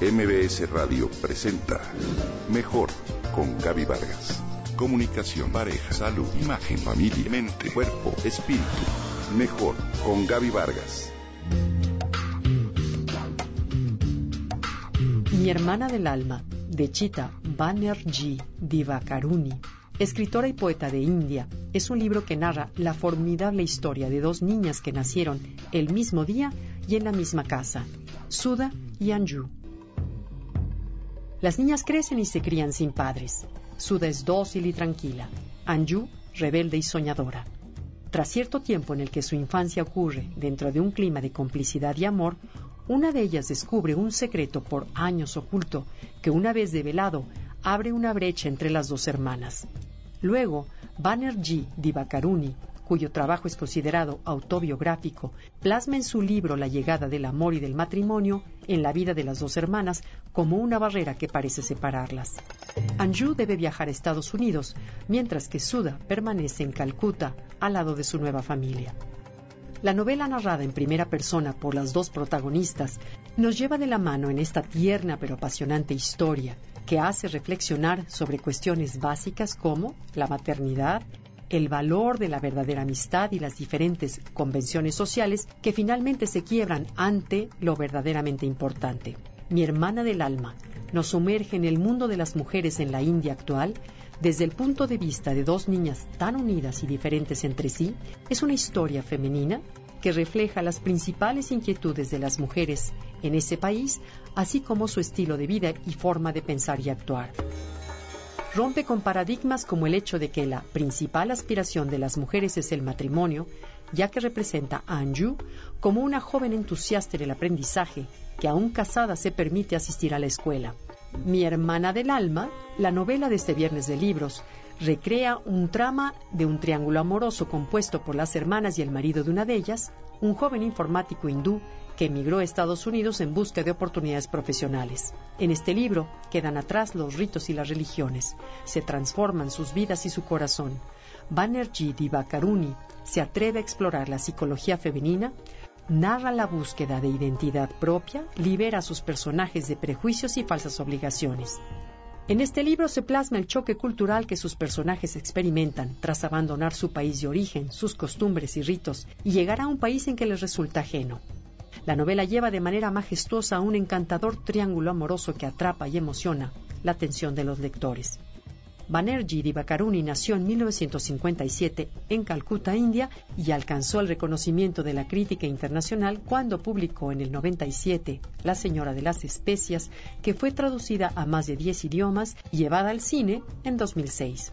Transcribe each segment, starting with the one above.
MBS Radio presenta Mejor con Gaby Vargas. Comunicación, pareja, salud, imagen, familia, mente, cuerpo, espíritu. Mejor con Gaby Vargas. Mi hermana del alma, de Chita Banerjee Divakaruni, escritora y poeta de India, es un libro que narra la formidable historia de dos niñas que nacieron el mismo día y en la misma casa, Sudha y Anju. Las niñas crecen y se crían sin padres. Sudha es dócil y tranquila, Anju rebelde y soñadora. Tras cierto tiempo en el que su infancia ocurre dentro de un clima de complicidad y amor, una de ellas descubre un secreto por años oculto que una vez develado abre una brecha entre las dos hermanas. Luego, Banerjee Divakaruni, cuyo trabajo es considerado autobiográfico, plasma en su libro la llegada del amor y del matrimonio en la vida de las dos hermanas como una barrera que parece separarlas. Anju debe viajar a Estados Unidos, mientras que Sudha permanece en Calcuta al lado de su nueva familia. La novela narrada en primera persona por las dos protagonistas nos lleva de la mano en esta tierna pero apasionante historia que hace reflexionar sobre cuestiones básicas como la maternidad, el valor de la verdadera amistad y las diferentes convenciones sociales que finalmente se quiebran ante lo verdaderamente importante. Mi hermana del alma nos sumerge en el mundo de las mujeres en la India actual desde el punto de vista de dos niñas tan unidas y diferentes entre sí, es una historia femenina que refleja las principales inquietudes de las mujeres en ese país, así como su estilo de vida y forma de pensar y actuar. Rompe con paradigmas como el hecho de que la principal aspiración de las mujeres es el matrimonio, ya que representa a Anju como una joven entusiasta en el aprendizaje que aún casada se permite asistir a la escuela. Mi hermana del alma, la novela de este viernes de libros, recrea un trama de un triángulo amoroso compuesto por las hermanas y el marido de una de ellas, un joven informático hindú que emigró a Estados Unidos en busca de oportunidades profesionales. En este libro quedan atrás los ritos y las religiones, se transforman sus vidas y su corazón. Banerjee Divakaruni se atreve a explorar la psicología femenina, narra la búsqueda de identidad propia, libera a sus personajes de prejuicios y falsas obligaciones. En este libro se plasma el choque cultural que sus personajes experimentan tras abandonar su país de origen, sus costumbres y ritos, y llegar a un país en que les resulta ajeno. La novela lleva de manera majestuosa un encantador triángulo amoroso que atrapa y emociona la atención de los lectores. Banerjee Divakaruni nació en 1957 en Calcuta, India, y alcanzó el reconocimiento de la crítica internacional cuando publicó en el 97 La Señora de las Especias, que fue traducida a más de 10 idiomas y llevada al cine en 2006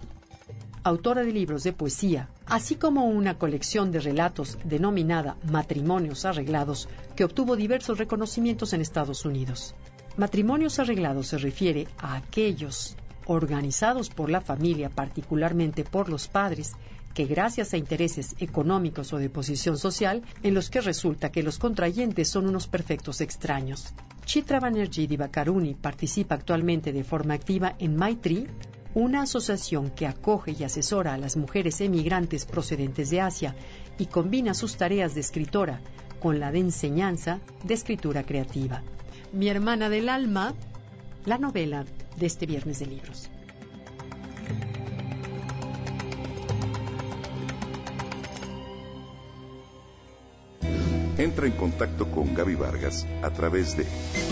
autora de libros de poesía, así como una colección de relatos denominada Matrimonios Arreglados, que obtuvo diversos reconocimientos en Estados Unidos. Matrimonios Arreglados se refiere a aquellos organizados por la familia, particularmente por los padres, que gracias a intereses económicos o de posición social, en los que resulta que los contrayentes son unos perfectos extraños. Chitra Banerjee Divakaruni participa actualmente de forma activa en Maitri, una asociación que acoge y asesora a las mujeres emigrantes procedentes de Asia y combina sus tareas de escritora con la de enseñanza de escritura creativa. Mi hermana del alma, la novela de este viernes de libros. Entra en contacto con Gaby Vargas a través de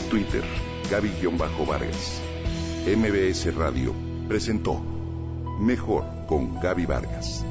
Twitter, Gaby-Vargas. MBS Radio presentó Mejor con Gaby Vargas.